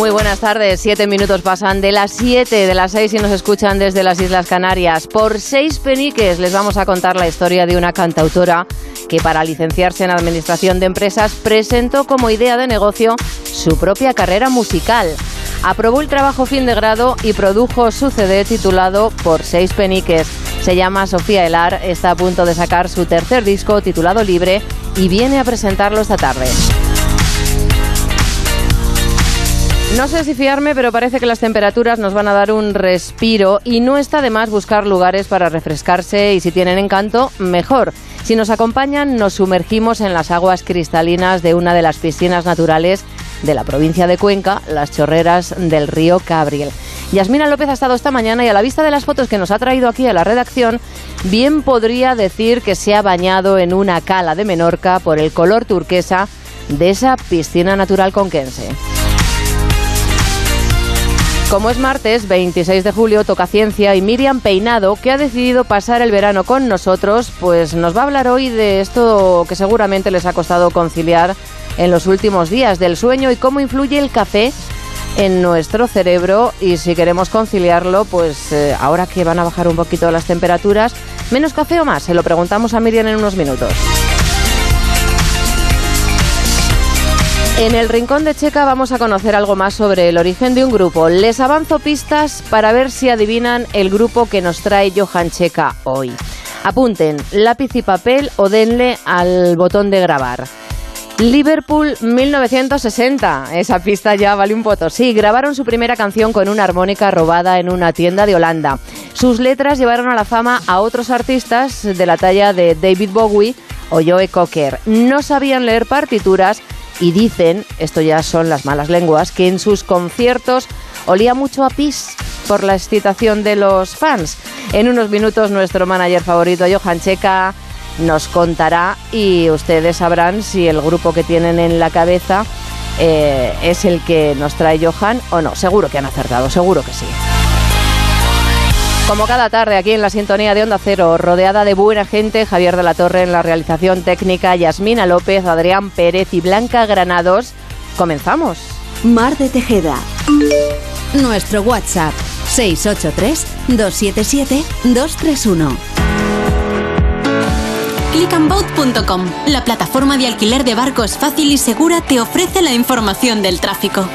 Muy buenas tardes. Siete minutos pasan de las siete de las seis y nos escuchan desde las Islas Canarias. Por seis peniques les vamos a contar la historia de una cantautora que para licenciarse en Administración de Empresas presentó como idea de negocio su propia carrera musical. Aprobó el trabajo fin de grado y produjo su CD titulado Por seis peniques. Se llama Sofía Elar, está a punto de sacar su tercer disco titulado Libre y viene a presentarlo esta tarde. No sé si fiarme, pero parece que las temperaturas nos van a dar un respiro y no está de más buscar lugares para refrescarse y si tienen encanto, mejor. Si nos acompañan, nos sumergimos en las aguas cristalinas de una de las piscinas naturales de la provincia de Cuenca, las chorreras del río Cabriel. Yasmina López ha estado esta mañana y a la vista de las fotos que nos ha traído aquí a la redacción, bien podría decir que se ha bañado en una cala de Menorca por el color turquesa de esa piscina natural conquense. Como es martes 26 de julio, toca ciencia y Miriam Peinado, que ha decidido pasar el verano con nosotros, pues nos va a hablar hoy de esto que seguramente les ha costado conciliar en los últimos días, del sueño y cómo influye el café en nuestro cerebro y si queremos conciliarlo, pues eh, ahora que van a bajar un poquito las temperaturas, ¿menos café o más? Se lo preguntamos a Miriam en unos minutos. En el Rincón de Checa vamos a conocer algo más sobre el origen de un grupo. Les avanzo pistas para ver si adivinan el grupo que nos trae Johan Checa hoy. Apunten lápiz y papel o denle al botón de grabar. Liverpool 1960. Esa pista ya vale un Sí, Grabaron su primera canción con una armónica robada en una tienda de Holanda. Sus letras llevaron a la fama a otros artistas de la talla de David Bowie o Joe Cocker. No sabían leer partituras y dicen, esto ya son las malas lenguas, que en sus conciertos olía mucho a pis por la excitación de los fans. En unos minutos nuestro manager favorito, Johan Checa, nos contará y ustedes sabrán si el grupo que tienen en la cabeza eh, es el que nos trae Johan o no. Seguro que han acertado, seguro que sí. Como cada tarde aquí en la sintonía de Onda Cero, rodeada de buena gente, Javier de la Torre en la realización técnica, Yasmina López, Adrián Pérez y Blanca Granados. Comenzamos. Mar de Tejeda. Nuestro WhatsApp 683-277-231. Clickandboat.com, la plataforma de alquiler de barcos fácil y segura, te ofrece la información del tráfico.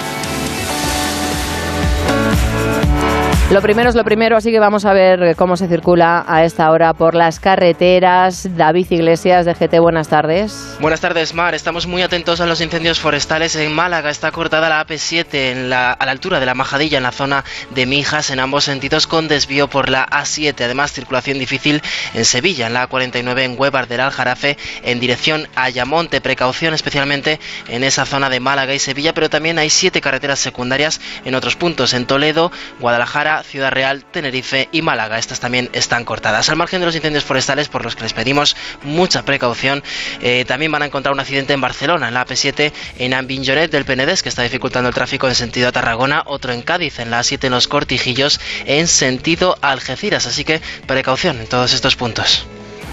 Lo primero es lo primero, así que vamos a ver cómo se circula a esta hora por las carreteras. David Iglesias de GT, buenas tardes. Buenas tardes, Mar. Estamos muy atentos a los incendios forestales en Málaga. Está cortada la AP7 en la, a la altura de la Majadilla, en la zona de Mijas, en ambos sentidos, con desvío por la A7. Además, circulación difícil en Sevilla, en la A49 en Huevar del Aljarafe, en dirección a Ayamonte. Precaución especialmente en esa zona de Málaga y Sevilla, pero también hay siete carreteras secundarias en otros puntos, en Toledo, Guadalajara, Ciudad Real, Tenerife y Málaga. Estas también están cortadas. Al margen de los incendios forestales, por los que les pedimos mucha precaución, eh, también van a encontrar un accidente en Barcelona, en la AP7, en Ambinjonet del Penedés, que está dificultando el tráfico en sentido a Tarragona, otro en Cádiz, en la A7 en los Cortijillos, en sentido Algeciras. Así que precaución en todos estos puntos.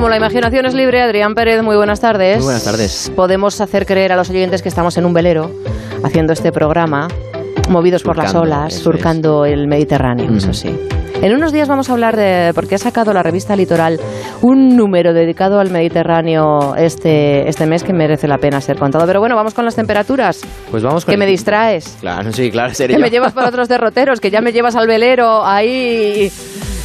Como la imaginación es libre, Adrián Pérez, muy buenas tardes. Muy buenas tardes. Podemos hacer creer a los oyentes que estamos en un velero haciendo este programa, movidos por las olas, surcando el Mediterráneo, eso sí. En unos días vamos a hablar de, porque ha sacado la revista Litoral un número dedicado al Mediterráneo este, este mes que merece la pena ser contado. Pero bueno, vamos con las temperaturas. Pues vamos con Que me distraes. Claro, sí, claro, sería. Que me llevas para otros derroteros, que ya me llevas al velero ahí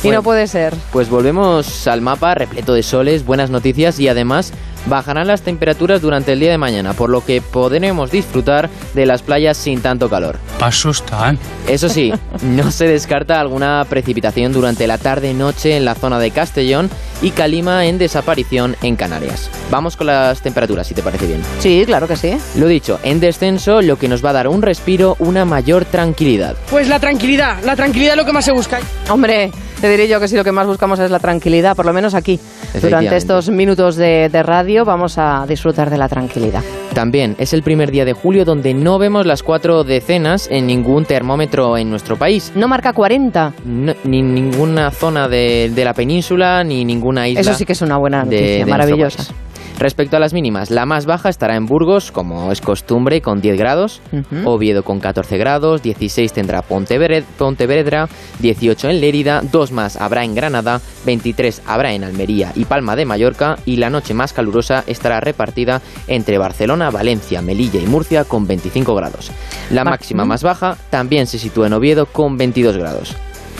y Bueno. no puede ser. Pues volvemos al mapa repleto de soles, buenas noticias y además Bajarán las temperaturas durante el día de mañana, por lo que podremos disfrutar de las playas sin tanto calor. Paso están. Eso sí, no se descarta alguna precipitación durante la tarde-noche en la zona de Castellón y calima en desaparición en Canarias. Vamos con las temperaturas, si te parece bien. Sí, claro que sí. Lo dicho, en descenso, lo que nos va a dar un respiro, una mayor tranquilidad. Pues la tranquilidad, la tranquilidad es lo que más se busca. Hombre, te diré yo que si lo que más buscamos es la tranquilidad, por lo menos aquí. Durante estos minutos de, de radio vamos a disfrutar de la tranquilidad. También es el primer día de julio donde no vemos las cuatro decenas en ningún termómetro en nuestro país. No marca 40. No, ni ninguna zona de, de la península ni ninguna isla. Eso sí que es una buena noticia, de maravillosa. Respecto a las mínimas, la más baja estará en Burgos, como es costumbre, con 10 grados. Oviedo con 14 grados, 16 tendrá Pontevedra, Pontevedra 18 en Lérida, 2 más habrá en Granada, 23 habrá en Almería y Palma de Mallorca y la noche más calurosa estará repartida entre Barcelona, Valencia, Melilla y Murcia con 25 grados. La Ma- máxima más baja también se sitúa en Oviedo con 22 grados.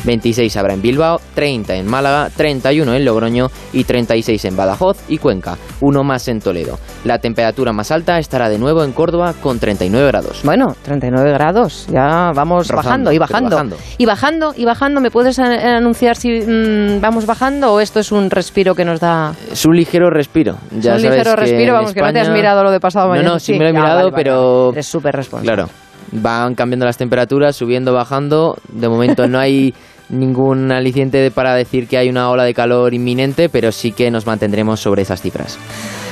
26 habrá en Bilbao, 30 en Málaga, 31 en Logroño y 36 en Badajoz y Cuenca, uno más en Toledo. La temperatura más alta estará de nuevo en Córdoba con 39 grados. Bueno, 39 grados, ya vamos Rozando, bajando y bajando. bajando. Y bajando y bajando, ¿me puedes a- anunciar si mm, vamos bajando o esto es un respiro que nos da? Es un ligero respiro. Ya un sabes ligero que respiro, vamos, que no te has mirado lo de pasado No, mañana. no, sí, me lo he mirado, vale, pero... vale. Eres súper responsable. Claro, van cambiando las temperaturas, subiendo, bajando. De momento no hay ningún aliciente para decir que hay una ola de calor inminente, pero sí que nos mantendremos sobre esas cifras.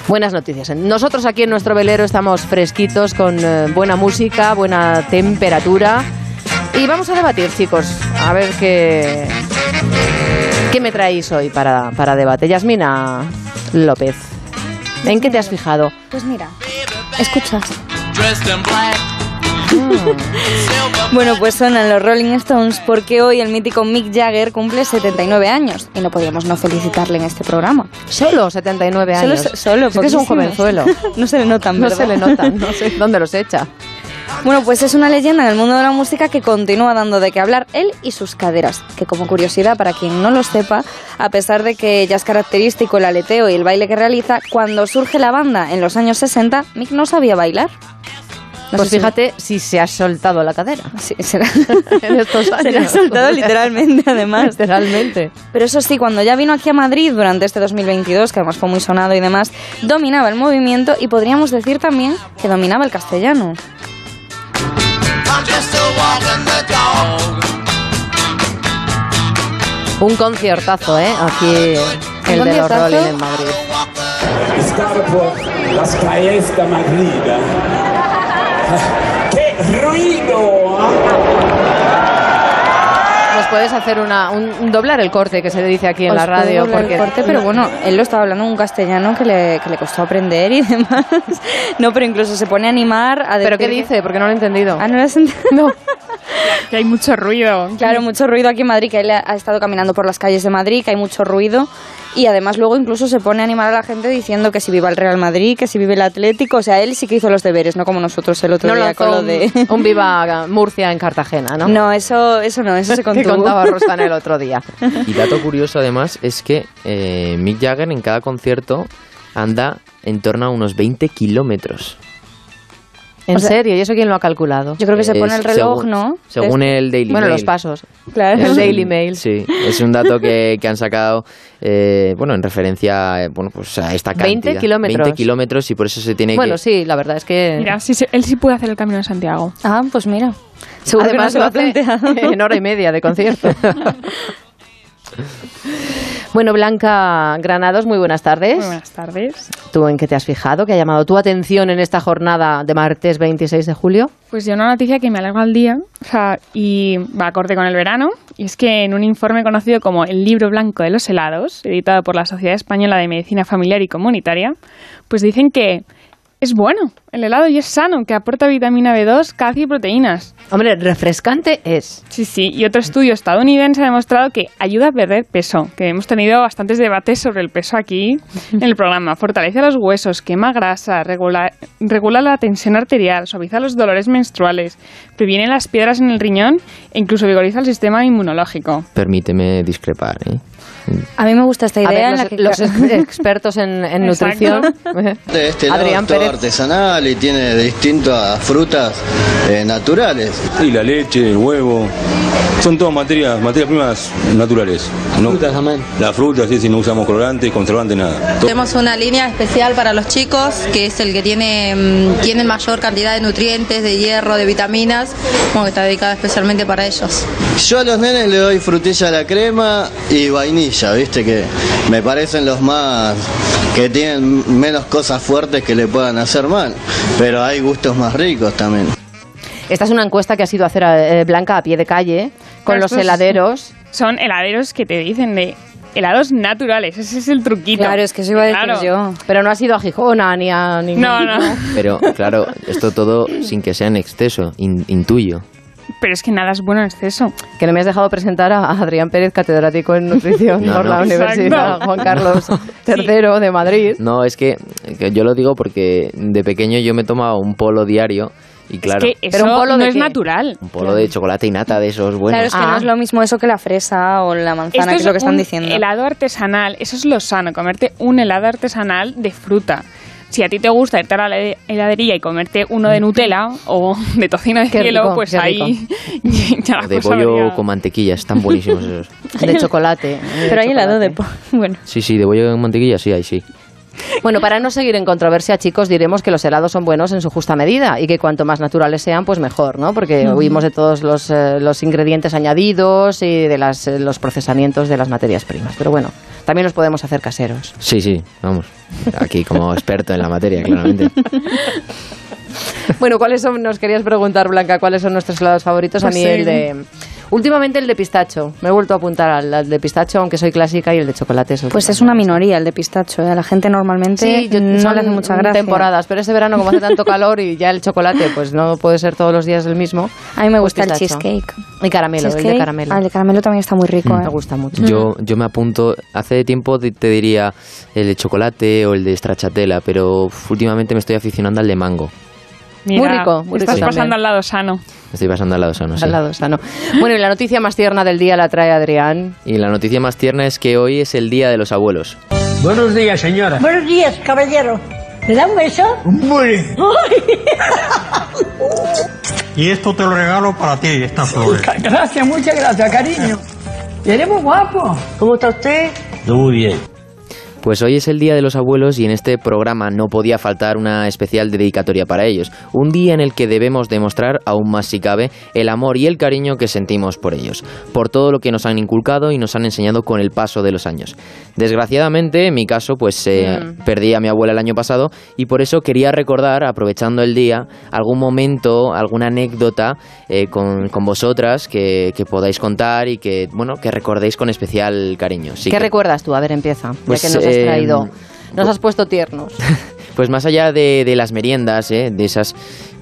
Buenas noticias. Nosotros aquí en nuestro velero estamos fresquitos con eh, buena música, buena temperatura. Y vamos a debatir, chicos. A ver qué, qué me traéis hoy para, para debate. Yasmina López, ¿en qué te has fijado? Pues mira, escuchas. Bueno, pues sonan los Rolling Stones porque hoy el mítico Mick Jagger cumple 79 años y no podíamos no felicitarle en este programa. Solo 79 Solo, años. solo, es que es un jovenzuelo. no se le notan, No ¿verdad? se le notan, no sé dónde los echa. Bueno, pues es una leyenda en el mundo de la música que continúa dando de qué hablar él y sus caderas, que como curiosidad para quien no lo sepa, a pesar de que ya es característico el aleteo y el baile que realiza, cuando surge la banda en los años 60, Mick no sabía bailar. No pues fíjate si se ha soltado la cadera. Sí, será. en estos años. Se ha soltado literalmente, además. Literalmente. Pero eso sí, cuando ya vino aquí a Madrid durante este 2022, que además fue muy sonado y demás, dominaba el movimiento y podríamos decir también que dominaba el castellano. Un conciertazo, ¿eh? Aquí el de los? Rolling en Madrid. Estaba por las calles de Madrid. ¡Qué ruido! Nos puedes hacer una, un, un doblar el corte que se dice aquí en Os la puedo radio. doblar el Porque corte, pero bueno, él lo estaba hablando en un castellano que le, que le costó aprender y demás. No, pero incluso se pone a animar a decir ¿Pero qué dice? Porque no lo he entendido. Ah, no lo has entendido. No. Que hay mucho ruido. Claro, mucho ruido aquí en Madrid, que él ha estado caminando por las calles de Madrid, que hay mucho ruido. Y además luego incluso se pone a animar a la gente diciendo que si viva el Real Madrid, que si vive el Atlético. O sea, él sí que hizo los deberes, no como nosotros el otro No día con lo de... un viva Murcia en Cartagena, ¿no? No, eso, eso no, eso se que contuvo. contaba Rosana el otro día. Y dato curioso además es que eh, Mick Jagger en cada concierto anda en torno a unos 20 kilómetros. ¿En O sea, serio? ¿Y eso quién lo ha calculado? Yo creo que se pone el reloj, según- ¿no? Según el Daily Bueno, Mail. los pasos. Claro. El Daily Mail. Sí, es un dato que, que han sacado, eh, bueno, en referencia, eh, bueno, pues a esta 20 cantidad. kilómetros. 20 kilómetros y por eso se tiene Bueno, que... sí, la verdad es que... Mira, sí, sí, él sí puede hacer el camino de Santiago. Ah, pues mira. Seguro que no Además se lo lo ha hace en hora y media de concierto. bueno, Blanca Granados, muy buenas tardes. Muy buenas tardes. ¿Tú en qué te has fijado? ¿Qué ha llamado tu atención en esta jornada de martes 26 de julio? Pues yo una noticia que me alegra el día o sea, y va acorde con el verano. Y es que en un informe conocido como el Libro Blanco de los Helados, editado por la Sociedad Española de Medicina Familiar y Comunitaria, pues dicen que es bueno, el helado y es sano, que aporta vitamina B2, calcio y proteínas. Hombre, refrescante es. Sí, sí, y otro estudio estadounidense ha demostrado que ayuda a perder peso, que hemos tenido bastantes debates sobre el peso aquí en el programa. Fortalece los huesos, quema grasa, regula, regula la tensión arterial, suaviza los dolores menstruales, previene las piedras en el riñón e incluso vigoriza el sistema inmunológico. Permíteme discrepar, ¿eh? A mí me gusta esta idea ver, en los, la que los ex- expertos en, en nutrición. Este helado Adrián es todo Pérez. artesanal y tiene distintas frutas eh, naturales. Y la leche, el huevo, son todas materias, materias primas naturales. ¿no? Frutas también. Las frutas, sí, sí, no usamos colorantes, conservantes, nada. Tenemos una línea especial para los chicos, que es el que tiene, mm, tiene mayor cantidad de nutrientes, de hierro, de vitaminas, como que está dedicado especialmente para ellos. Yo a los nenes le doy frutilla a la crema y vainilla, viste que me parecen los más que tienen menos cosas fuertes que le puedan hacer mal, pero hay gustos más ricos también. Esta es una encuesta que ha sido hacer eh, Blanca a pie de calle con Pero los heladeros. Son heladeros que te dicen de helados naturales, ese es el truquito. Claro, es que eso iba a decir Claro. yo. Pero no ha sido a Gijona ni a ningún No, no. Pero claro, esto todo sin que sea en exceso, in- intuyo. Pero es que nada es bueno en exceso. Que no me has dejado presentar a Adrián Pérez, catedrático en nutrición No, por no. la Universidad Exacto. Juan Carlos III de Madrid. No, es que, que yo lo digo porque de pequeño yo me tomaba un polo diario y claro, es que eso Pero un polo no de es qué? natural. un polo de chocolate y nata de esos buenos. Claro, es que Ah. no es lo mismo eso que la fresa o la manzana, Esto que es lo que están diciendo. helado artesanal, eso es lo sano, comerte un helado artesanal de fruta. Si a ti te gusta irte a la hela- heladería y comerte uno de Nutella o de tocino de Qué cielo, rico, pues ahí ya la de cosa bollo varía. con mantequilla, están buenísimos esos. De chocolate. Pero hay helado de... chocolate. po- Bueno, Sí, sí, de bollo con mantequilla, sí, ahí sí. Bueno, para no seguir en controversia, chicos, diremos que los helados son buenos en su justa medida y que cuanto más naturales sean, pues mejor, ¿no? Porque huimos de todos los, eh, los ingredientes añadidos y de las, eh, los procesamientos de las materias primas. Pero bueno, también los podemos hacer caseros. Sí, sí, vamos. Aquí como experto en la materia, claramente. Bueno, ¿cuáles son? Nos querías preguntar, Blanca, ¿cuáles son nuestros helados favoritos? Pues a mí sí. el de... Últimamente el de pistacho. Me he vuelto a apuntar al, al de pistacho, aunque soy clásica, y el de chocolate. es el pues es una me minoría el de pistacho. ¿eh? A la gente normalmente Sí, yo- no le hace mucha gracia. temporadas, pero este verano como hace tanto calor y ya el chocolate pues no puede ser todos los días el mismo. A mí me pues gusta el cheesecake. Y caramelo, el de caramelo. ah, el de caramelo también está muy rico. Me ¿eh? gusta mucho. Yo, yo me apunto, hace tiempo te te diría el de chocolate o el de stracciatella, pero últimamente me estoy aficionando al de mango. Mira, Muy rico, muy estás rico pasando al lado sano. Me estoy pasando al lado sano, sí. Al lado sano. Bueno, y la noticia más tierna del día la trae Adrián. Y la noticia más tierna es que hoy es el Día de los Abuelos. Buenos días, señora. Buenos días, caballero. ¿Me da un beso? Muy. Y esto te lo regalo para ti, estas flores. Gracias, muchas gracias, cariño. Y eres muy guapo. ¿Cómo está usted? Muy bien. Pues hoy es el Día de los Abuelos y en este programa no podía faltar una especial dedicatoria para ellos. Un día en el que debemos demostrar, aún más si cabe, el amor y el cariño que sentimos por ellos, por todo lo que nos han inculcado y nos han enseñado con el paso de los años. Desgraciadamente, en mi caso, pues eh, Mm. perdí a mi abuela el año pasado y por eso quería recordar, aprovechando el día, algún momento, alguna anécdota eh, con, con vosotras que, que podáis contar y que, bueno, que recordéis con especial cariño. ¿Qué que- recuerdas tú? A ver, empieza. Pues, ya que nos has traído. Nos has puesto tiernos. Pues más allá de, de las meriendas, ¿eh? de esas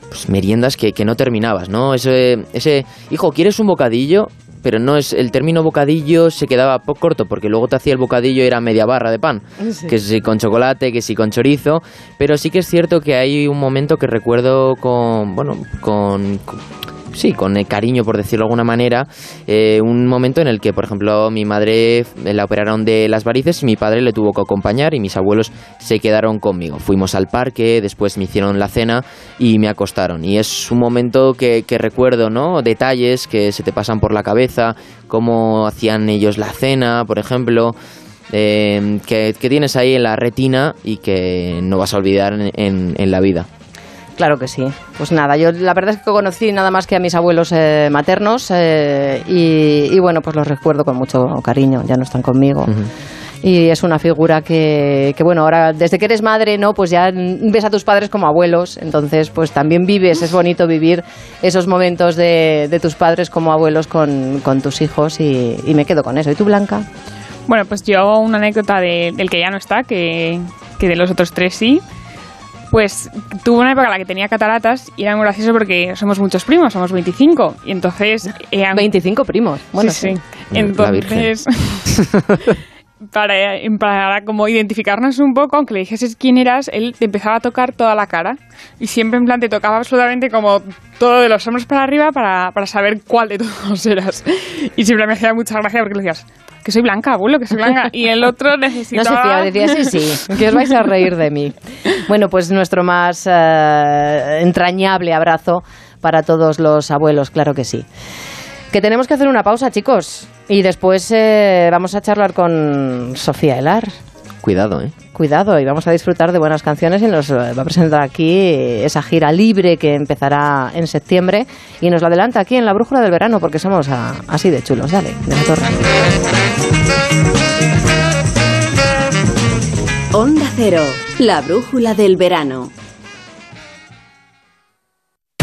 pues, meriendas que, que no terminabas, ¿no? Ese, ese, hijo, ¿quieres un bocadillo? Pero no es, el término bocadillo se quedaba poco corto, porque luego te hacía el bocadillo y era media barra de pan, Sí. que si con chocolate, que si con chorizo, pero sí que es cierto que hay un momento que recuerdo con, bueno, con, con- sí, con cariño, por decirlo de alguna manera, eh, un momento en el que, por ejemplo, mi madre eh, la operaron de las varices y mi padre le tuvo que acompañar y mis abuelos se quedaron conmigo. Fuimos al parque, después me hicieron la cena y me acostaron. Y es un momento que, que recuerdo, ¿no? Detalles que se te pasan por la cabeza, cómo hacían ellos la cena, por ejemplo. eh, que, que tienes ahí en la retina y que no vas a olvidar en- en- en la vida. Claro que sí. Pues nada, yo la verdad es que conocí nada más que a mis abuelos eh, maternos eh, y, y bueno, pues los recuerdo con mucho cariño, ya no están conmigo. Y es una figura que, que, bueno, ahora desde que eres madre, ¿no? Pues ya ves a tus padres como abuelos, entonces pues también vives, es bonito vivir esos momentos de, de tus padres como abuelos con, con tus hijos y, y me quedo con eso. ¿Y tú, Blanca? Bueno, pues yo una anécdota de- del que ya no está, que, que de los otros tres sí. Pues tuvo una época en la que tenía cataratas y era muy gracioso porque somos muchos primos, somos 25. Y entonces... 25 primos. Bueno, sí, sí. sí. Entonces... para, para como identificarnos un poco, aunque le dijeses quién eras, él te empezaba a tocar toda la cara. Y siempre en plan te tocaba absolutamente como todo de los hombros para arriba para, para saber cuál de todos eras. Y siempre me hacía mucha gracia porque le decías, que soy blanca, abuelo, que soy blanca. Y el otro necesitaba... No se fiaba, decía, sí, sí, que os vais a reír de mí. Bueno, pues nuestro más uh, entrañable abrazo para todos los abuelos, claro que sí. Que tenemos que hacer una pausa, chicos. Y después eh, vamos a charlar con Sofía Elar. Cuidado, ¿eh? Cuidado, y vamos a disfrutar de buenas canciones y nos eh, va a presentar aquí esa gira libre que empezará en septiembre y nos la adelanta aquí en la Brújula del Verano porque somos a, así de chulos. Dale, de la torre. Onda Cero, la Brújula del Verano.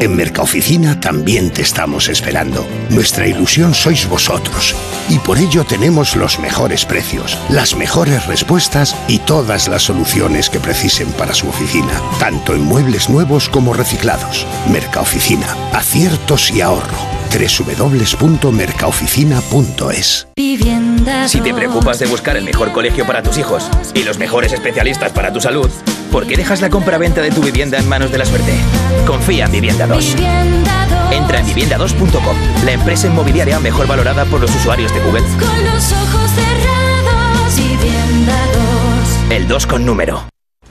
En Mercaoficina también te estamos esperando. Nuestra ilusión sois vosotros. Y por ello tenemos los mejores precios, las mejores respuestas y todas las soluciones que precisen para su oficina, tanto en muebles nuevos como reciclados. Mercaoficina, aciertos y ahorro. www.mercaoficina.es Si te preocupas de buscar el mejor colegio para tus hijos y los mejores especialistas para tu salud, ¿por qué dejas la compra-venta de tu vivienda en manos de la suerte? Confía en Vivienda 2. Entra en vivienda2.com, la empresa inmobiliaria mejor valorada por los usuarios de Google. Con los ojos cerrados, Vivienda 2. El 2 con número.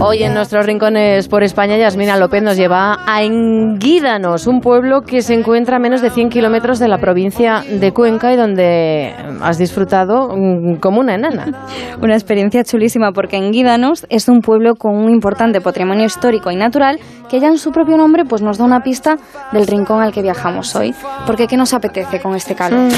Hoy en nuestros rincones por España, Yasmina López nos lleva a Enguídanos, un pueblo que se encuentra a menos de 100 kilómetros de la provincia de Cuenca y donde has disfrutado mm, como una enana. Una experiencia chulísima porque Enguídanos es un pueblo con un importante patrimonio histórico y natural que ya en su propio nombre pues nos da una pista del rincón al que viajamos hoy. Porque ¿qué nos apetece con este calor?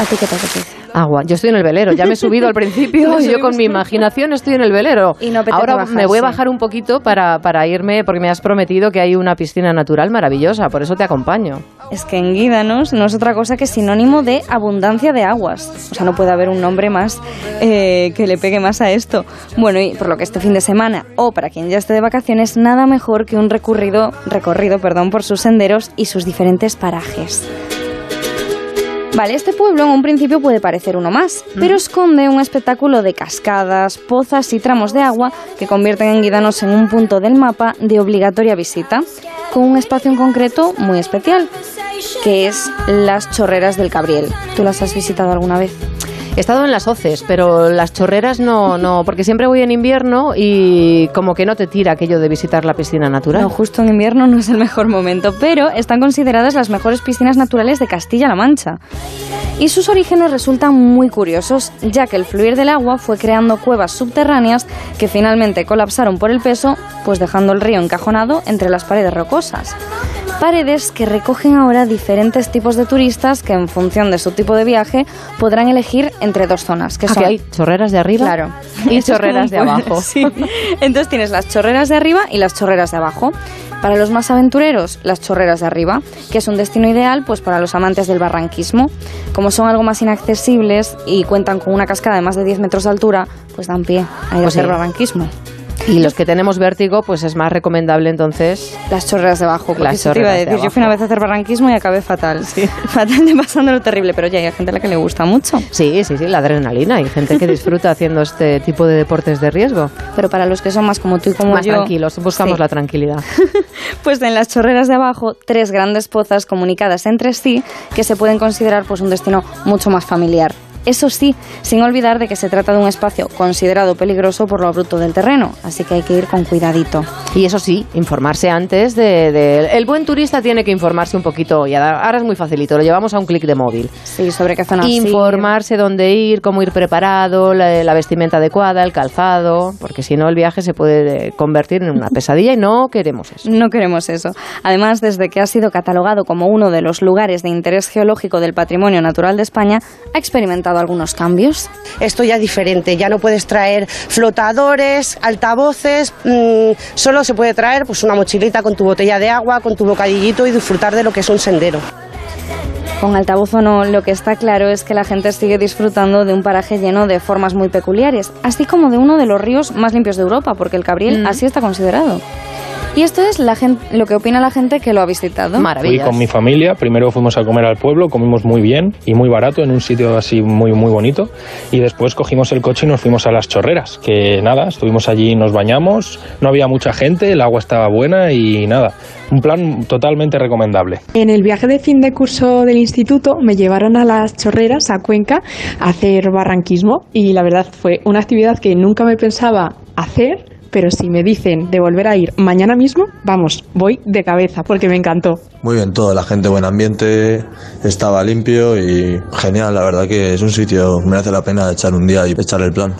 ¿A ti qué te apetece? Agua. Yo estoy en el velero. Ya me he subido al principio. yo con mi imaginación estoy en el velero. Y no Ahora bajar, me voy a bajar un poquito para, para irme, porque me has prometido que hay una piscina natural maravillosa. Por eso te acompaño. Es que Enguídanos no es otra cosa que sinónimo de abundancia de aguas. O sea, no puede haber un nombre más eh, que le pegue más a esto. Bueno, y por lo que este fin de semana, o para quien ya esté de vacaciones, nada mejor que un recorrido, recorrido perdón, por sus senderos y sus diferentes parajes. Vale, este pueblo en un principio puede parecer uno más, pero esconde un espectáculo de cascadas, pozas y tramos de agua que convierten a Enguídanos en un punto del mapa de obligatoria visita, con un espacio en concreto muy especial, que es las chorreras del Cabriel. ¿Tú las has visitado alguna vez? He estado en las hoces, pero las chorreras no, no, porque siempre voy en invierno y como que no te tira aquello de visitar la piscina natural. No, justo en invierno no es el mejor momento, pero están consideradas las mejores piscinas naturales de Castilla-La Mancha. Y sus orígenes resultan muy curiosos, ya que el fluir del agua fue creando cuevas subterráneas que finalmente colapsaron por el peso, pues dejando el río encajonado entre las paredes rocosas. Paredes que recogen ahora diferentes tipos de turistas que en función de su tipo de viaje podrán elegir entre dos zonas. Que Ah, son que hay chorreras de arriba Claro. y chorreras de abajo. sí. Entonces tienes las chorreras de arriba y las chorreras de abajo. Para los más aventureros, las chorreras de arriba, que es un destino ideal pues para los amantes del barranquismo. Como son algo más inaccesibles y cuentan con una cascada de más de 10 metros de altura, pues dan pie a ir a Pues hacer sí. barranquismo. Y los que tenemos vértigo, pues es más recomendable entonces Las chorreras de abajo, Las eso te iba a de decir. Yo fui una vez a hacer barranquismo y acabé fatal. Fatal de pasándolo terrible, pero ya hay gente a la que le gusta mucho. Sí, sí, sí, la adrenalina. Hay gente que disfruta haciendo este tipo de deportes de riesgo. Pero para los que son más como tú y como más yo... tranquilos, buscamos Sí. la tranquilidad. Pues en las chorreras de abajo, tres grandes pozas comunicadas entre sí que se pueden considerar pues un destino mucho más familiar. Eso sí, sin olvidar de que se trata de un espacio considerado peligroso por lo abrupto del terreno, así que hay que ir con cuidadito. Y eso sí, informarse antes de, de- El buen turista tiene que informarse un poquito, y ahora ahora es muy facilito, lo llevamos a un clic de móvil. Sí, sobre qué zona Informarse dónde ir, cómo ir preparado, la, la vestimenta adecuada, el calzado, porque si no el viaje se puede eh, convertir en una pesadilla y no queremos eso. No queremos eso. Además, desde que ha sido catalogado como uno de los lugares de interés geológico del patrimonio natural de España, ha experimentado algunos cambios. Esto ya es diferente, ya no puedes traer flotadores, altavoces, mm, solo se puede traer pues una mochilita con tu botella de agua, con tu bocadillito y disfrutar de lo que es un sendero. Con altavoz o no, lo que está claro es que la gente sigue disfrutando de un paraje lleno de formas muy peculiares, así como de uno de los ríos más limpios de Europa, porque el Cabriel así está considerado. Y esto es la gente, lo que opina la gente que lo ha visitado. Fui con mi familia, primero fuimos a comer al pueblo, comimos muy bien y muy barato en un sitio así muy muy bonito y después cogimos el coche y nos fuimos a las chorreras, que nada, estuvimos allí, nos bañamos, no había mucha gente, el agua estaba buena y nada, un plan totalmente recomendable. En el viaje de fin de curso del instituto me llevaron a las chorreras, a Cuenca, a hacer barranquismo y la verdad fue una actividad que nunca me pensaba hacer, pero si me dicen de volver a ir mañana mismo, vamos, voy de cabeza porque me encantó. Muy bien todo, la gente buen ambiente, estaba limpio y genial, la verdad que es un sitio merece la pena echar un día y echar el plan.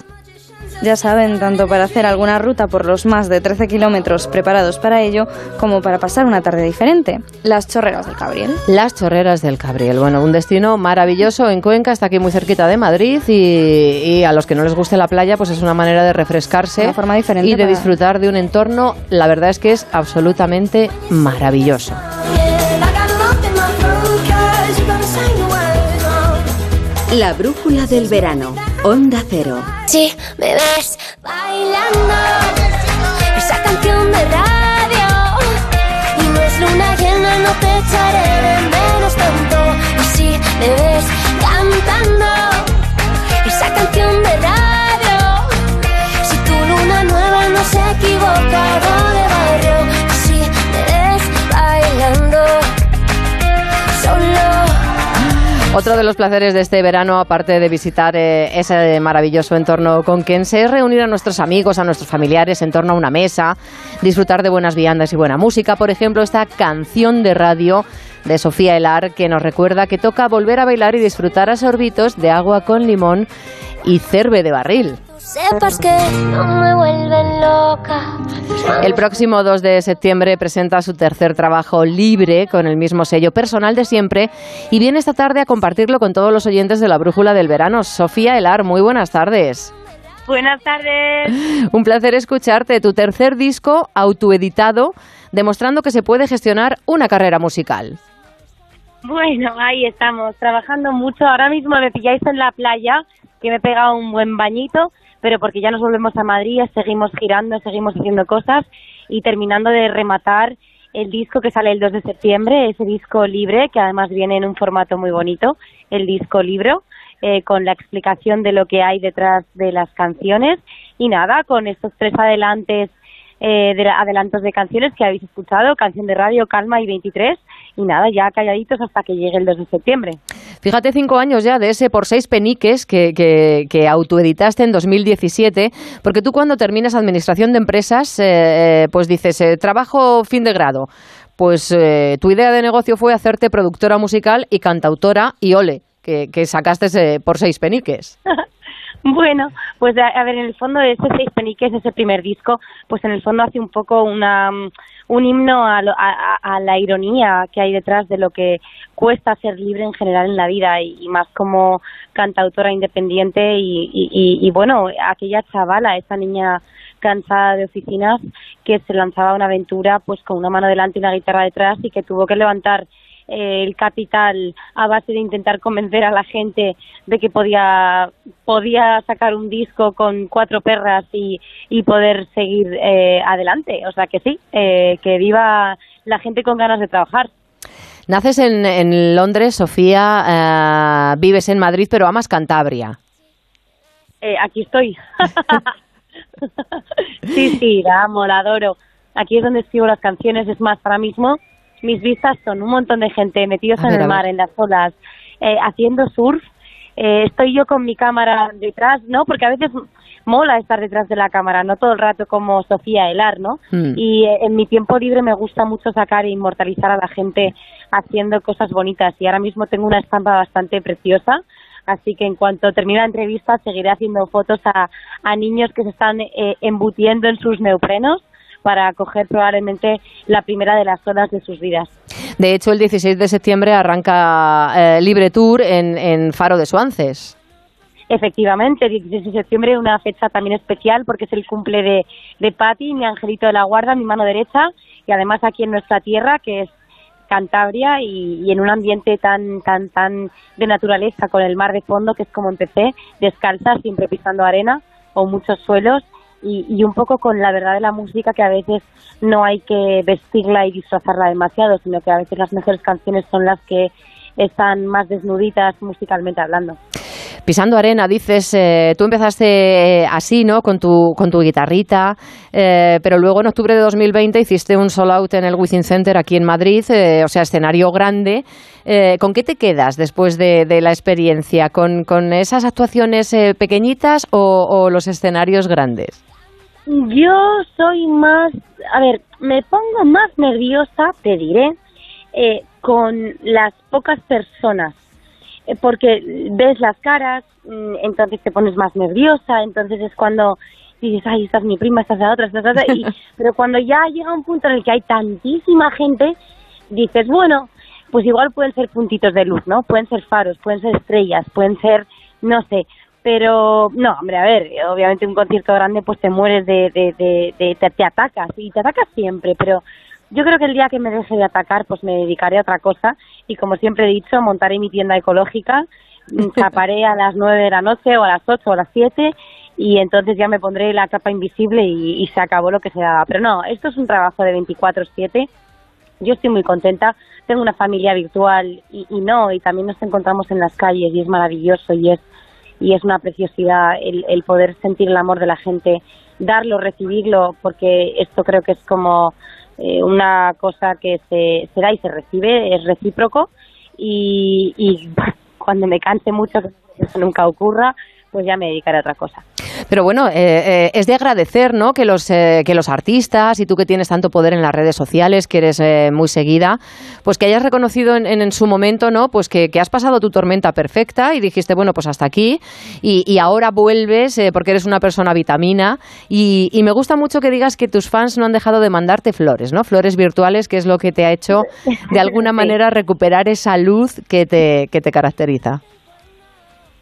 Ya saben, tanto para hacer alguna ruta por los más de 13 kilómetros preparados para ello, como para pasar una tarde diferente. Las chorreras del Cabriel. Las chorreras del Cabriel. Bueno, un destino maravilloso en Cuenca, está aquí muy cerquita de Madrid y, y a los que no les guste la playa, pues es una manera de refrescarse Una forma diferente y de para- disfrutar de un entorno, la verdad es que es absolutamente maravilloso. La brújula del verano. Onda Cero. Si me ves bailando esa canción de radio y no es luna llena, no te echaré de menos tanto. Y si me ves cantando esa canción de radio, si tu luna nueva no se ha equivocado Otro de los placeres de este verano, aparte de visitar eh, ese maravilloso entorno conquense, es reunir a nuestros amigos, a nuestros familiares en torno a una mesa, disfrutar de buenas viandas y buena música. Por ejemplo, esta canción de radio de Sofía Elar que nos recuerda que toca volver a bailar y disfrutar a sorbitos de agua con limón y cerve de barril. Sepas que no me vuelven loca. El próximo 2 de septiembre presenta su tercer trabajo libre con el mismo sello personal de siempre y viene esta tarde a compartirlo con todos los oyentes de la Brújula del Verano. Sofía Elar, muy buenas tardes. Buenas tardes. Un placer escucharte. Tu tercer disco autoeditado, demostrando que se puede gestionar una carrera musical. Bueno, ahí estamos, trabajando mucho. Ahora mismo me pilláis en la playa, que me he pegado un buen bañito, pero porque ya nos volvemos a Madrid, seguimos girando, seguimos haciendo cosas y terminando de rematar el disco que sale el 2 de septiembre, ese disco libre, que además viene en un formato muy bonito, el disco libro, eh, con la explicación de lo que hay detrás de las canciones. Y nada, con estos tres adelantes, eh, de, adelantos de canciones que habéis escuchado, Canción de Radio, Calma y 23, y nada, ya calladitos hasta que llegue el 2 de septiembre. Fíjate, cinco años ya de ese por seis peniques que, que, que autoeditaste en 2017, porque tú cuando terminas Administración de Empresas, eh, eh, pues dices, eh, trabajo fin de grado. Pues eh, tu idea de negocio fue hacerte productora musical y cantautora y ole, que, que sacaste eh, por seis peniques. Bueno, Pues a, ver, en el fondo ese Seis Peniques, ese primer disco, pues en el fondo hace un poco una mm, un himno a, lo- a- la ironía que hay detrás de lo que cuesta ser libre en general en la vida y, más como cantautora independiente y, y- y- bueno, aquella chavala, esa niña cansada de oficinas que se lanzaba a una aventura pues con una mano delante y una guitarra detrás y que tuvo que levantar el capital a base de intentar convencer a la gente de que podía podía sacar un disco con cuatro perras y, y poder seguir eh, adelante. O sea que sí, eh, que viva la gente con ganas de trabajar. Naces en, en Londres, Sofía, eh, vives en Madrid, pero amas Cantabria. Eh, aquí estoy. sí, sí, la amo, la adoro. Aquí es donde escribo las canciones. Es más, ahora mismo mis vistas son un montón de gente metidos en el mar, en las olas, eh, haciendo surf. Eh, estoy yo con mi cámara detrás, ¿no? Porque a veces mola estar detrás de la cámara, no todo el rato como Sofía Elar, ¿no? Mm. Y eh, en mi tiempo libre me gusta mucho sacar e inmortalizar a la gente haciendo cosas bonitas. Y ahora mismo tengo una estampa bastante preciosa. Así que en cuanto termine la entrevista seguiré haciendo fotos a, a niños que se están eh, embutiendo en sus neoprenos para coger probablemente la primera de las olas de sus vidas. De hecho, el 16 de septiembre arranca eh, Libre Tour en, en Faro de Suances. Efectivamente, el 16 de septiembre una fecha también especial porque es el cumple de, de Patti, mi angelito de la guarda, mi mano derecha, y además aquí en nuestra tierra, que es Cantabria, y, y en un ambiente tan, tan, tan de naturaleza, con el mar de fondo, que es como empecé, descalza, siempre pisando arena o muchos suelos, y, y un poco con la verdad de la música, que a veces no hay que vestirla y disfrazarla demasiado, sino que a veces las mejores canciones son las que están más desnuditas musicalmente hablando. Pisando arena, dices, eh, tú empezaste eh, así, ¿no? Con tu, con tu guitarrita, eh, pero luego en octubre de 2020 hiciste un solo out en el Within Center aquí en Madrid, eh, o sea, escenario grande. Eh, ¿Con qué te quedas después de, de la experiencia? ¿Con, con esas actuaciones eh, pequeñitas o, o los escenarios grandes? Yo soy más, a ver, me pongo más nerviosa, te diré, eh, con las pocas personas, Eh, porque ves las caras, mm, entonces te pones más nerviosa, entonces es cuando dices, ay, esta es mi prima, esta es la otra, esta es la otra, y- pero cuando ya llega un punto en el que hay tantísima gente, dices, bueno, pues igual pueden ser puntitos de luz, ¿no? Pueden ser faros, pueden ser estrellas, pueden ser, no sé, pero no, hombre, a ver, obviamente un concierto grande pues te mueres de, de, de, de- te, te atacas y te atacas siempre, pero yo creo que el día que me deje de atacar pues me dedicaré a otra cosa y como siempre he dicho, montaré mi tienda ecológica, mm, chaparé a las nueve de la noche o a las ocho o a las siete y entonces ya me pondré la capa invisible y, y se acabó lo que se daba. Pero no, esto es un trabajo de 24/7 yo estoy muy contenta, tengo una familia virtual y, y no, y también nos encontramos en las calles y es maravilloso y es y es una preciosidad el, el poder sentir el amor de la gente, darlo, recibirlo, porque esto creo que es como eh, una cosa que se, se da y se recibe, es recíproco y, y cuando me canse mucho, que eso nunca ocurra, pues ya me dedicaré a otra cosa. Pero bueno, eh, eh, es de agradecer, ¿no? Que los, eh, que los artistas y tú que tienes tanto poder en las redes sociales, que eres eh, muy seguida, pues que hayas reconocido en, en- en su momento, ¿no? Pues que, que has pasado tu tormenta perfecta y dijiste, bueno, pues hasta aquí y, y ahora vuelves eh, porque eres una persona vitamina y, y me gusta mucho que digas que tus fans no han dejado de mandarte flores, ¿no? Flores virtuales, que es lo que te ha hecho de alguna manera recuperar esa luz que te, que te caracteriza.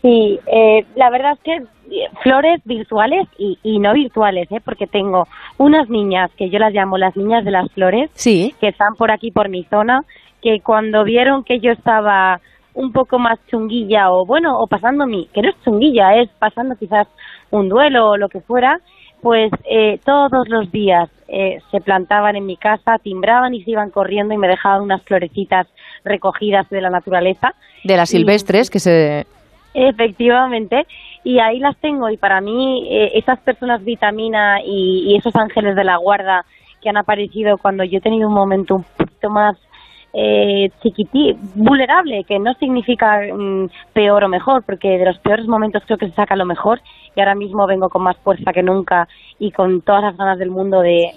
Sí, eh, la verdad es que eh, flores virtuales y, y no virtuales, ¿eh? porque tengo unas niñas que yo las llamo las niñas de las flores, sí. que están por aquí por mi zona, que cuando vieron que yo estaba un poco más chunguilla o bueno, o pasando mi, que no es chunguilla, es pasando quizás un duelo o lo que fuera, pues eh, todos los días eh, se plantaban en mi casa, timbraban y se iban corriendo y me dejaban unas florecitas recogidas de la naturaleza. De las Y- silvestres que se... Efectivamente, y ahí las tengo. Y para mí eh, esas personas vitamina y, esos ángeles de la guarda que han aparecido cuando yo he tenido un momento un poquito más eh, chiquití, vulnerable, que no significa mm, peor o mejor, porque de los peores momentos creo que se saca lo mejor. Y ahora mismo vengo con más fuerza que nunca y con todas las ganas del mundo de,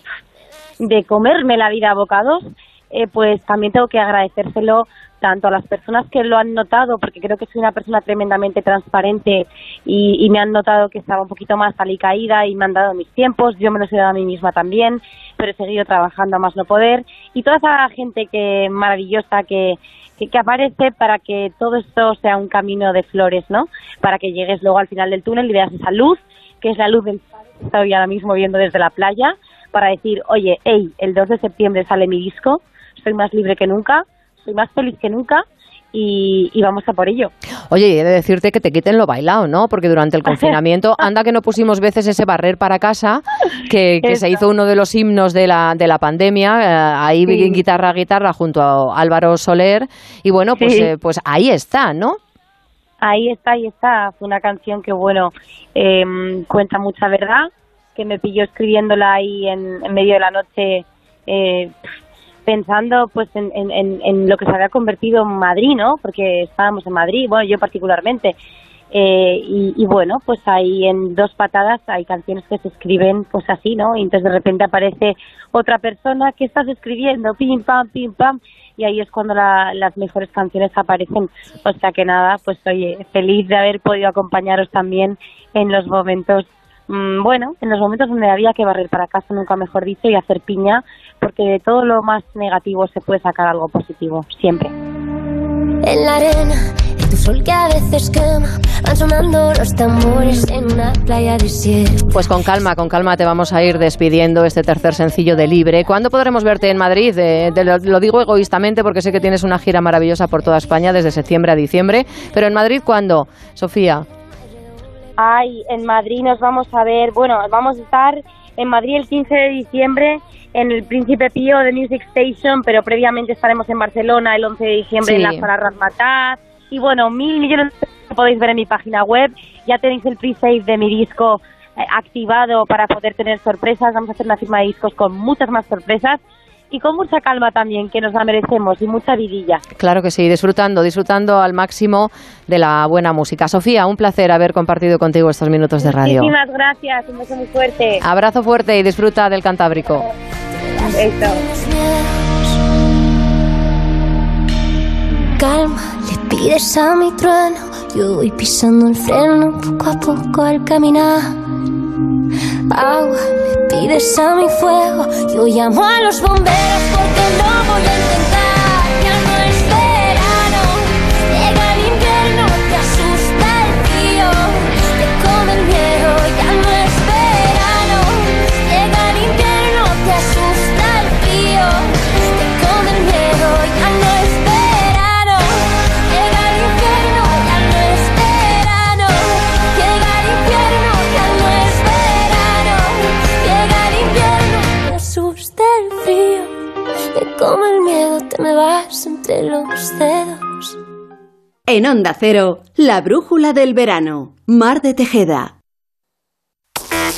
de comerme la vida a bocados eh, pues también tengo que agradecérselo tanto a las personas que lo han notado, porque creo que soy una persona tremendamente transparente y, me han notado que estaba un poquito más alicaída y me han dado mis tiempos, yo me los he dado a mí misma también, pero he seguido trabajando a más no poder. Y toda esa gente que maravillosa que, que, que aparece para que todo esto sea un camino de flores, ¿no? Para que llegues luego al final del túnel y veas esa luz, que es la luz del sol que estoy ahora mismo viendo desde la playa, para decir, oye, hey, el 2 de septiembre sale mi disco, soy más libre que nunca, más feliz que nunca y, y vamos a por ello. Oye, y he de decirte que te quiten lo bailado, ¿no? Porque durante el confinamiento, anda que no pusimos veces ese barrer para casa, que, que se hizo uno de los himnos de la, de la pandemia, eh, ahí Sí. guitarra a guitarra junto a Álvaro Soler, y bueno, pues, Sí. eh, pues ahí está, ¿no? Ahí está, ahí está. Fue una canción que, bueno, eh, cuenta mucha verdad, que me pilló escribiéndola ahí en, en medio de la noche, eh, pensando pues en, en- en- lo que se había convertido en Madrid, ¿no? Porque estábamos en Madrid, bueno, yo particularmente. Eh, y, bueno, pues ahí en dos patadas hay canciones que se escriben pues así, ¿no? Y entonces de repente aparece otra persona que estás escribiendo, pim, pam, pim, pam, y ahí es cuando la- las mejores canciones aparecen. O sea que nada, pues oye, feliz de haber podido acompañaros también en los momentos, mm, bueno, en los momentos donde había que barrer para casa, nunca mejor dicho, y hacer piña, porque de todo lo más negativo se puede sacar algo positivo, siempre. En la arena, tu sol que a veces quema, van sonando los tambores en una playa desierta. Pues con calma, con calma te vamos a ir despidiendo este tercer sencillo de Libre. ¿Cuándo podremos verte en Madrid? Eh, te lo, lo digo egoístamente porque sé que tienes una gira maravillosa por toda España desde septiembre a diciembre, pero en Madrid ¿cuándo, Sofía? Ay, en Madrid nos vamos a ver, bueno, vamos a estar en Madrid el 15 de diciembre en el Príncipe Pío de Music Station, pero previamente estaremos en Barcelona el 11 de diciembre en la Sala Razmataz. Y bueno, mil millones que podéis ver en mi página web. Ya tenéis el pre-save de mi disco eh, activado para poder tener sorpresas. Vamos a hacer una firma de discos con muchas más sorpresas y con mucha calma también, que nos la merecemos, y mucha vidilla. Claro que sí, disfrutando, disfrutando al máximo de la buena música. Sofía, un placer haber compartido contigo estos minutos de radio. Muchísimas gracias, un beso muy fuerte. Abrazo fuerte y disfruta del Cantábrico. Eso. Calma, le pides a mi trueno. Yo voy pisando el freno poco a poco al caminar. Agua, le pides a mi fuego. Yo llamo a los bomberos porque no voy a intentar. Los dedos. En Onda Cero, la brújula del verano. Mar de Tejeda.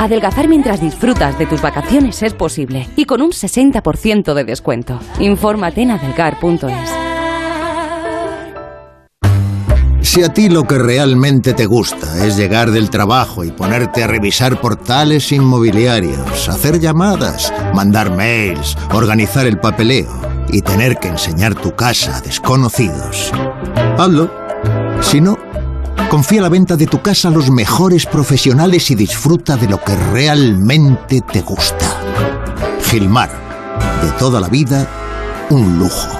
Adelgazar mientras disfrutas de tus vacaciones es posible y con un 60% de descuento. Infórmate en adelgar.es. Si a ti lo que realmente te gusta es llegar del trabajo y ponerte a revisar portales inmobiliarios, hacer llamadas, mandar mails, organizar el papeleo y tener que enseñar tu casa a desconocidos, hazlo. Si no, confía la venta de tu casa a los mejores profesionales y disfruta de lo que realmente te gusta. Gilmar, de toda la vida, un lujo.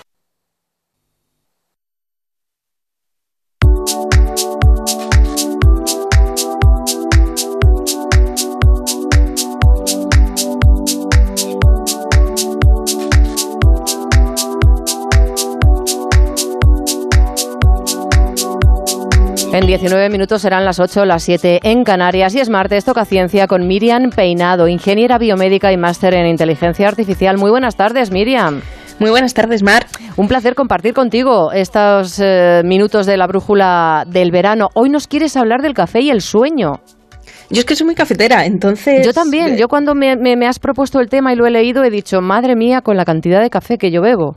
En 19 minutos serán las 8 o las 7 en Canarias y es martes, toca ciencia con Miriam Peinado, ingeniera biomédica y máster en inteligencia artificial. Muy buenas tardes, Miriam. Muy buenas tardes, Mar. Un placer compartir contigo estos eh, minutos de la brújula del verano. Hoy nos quieres hablar del café y el sueño. Yo es que soy muy cafetera, entonces... Yo también. Yo cuando me, me- me has propuesto el tema y lo he leído he dicho, madre mía, con la cantidad de café que yo bebo.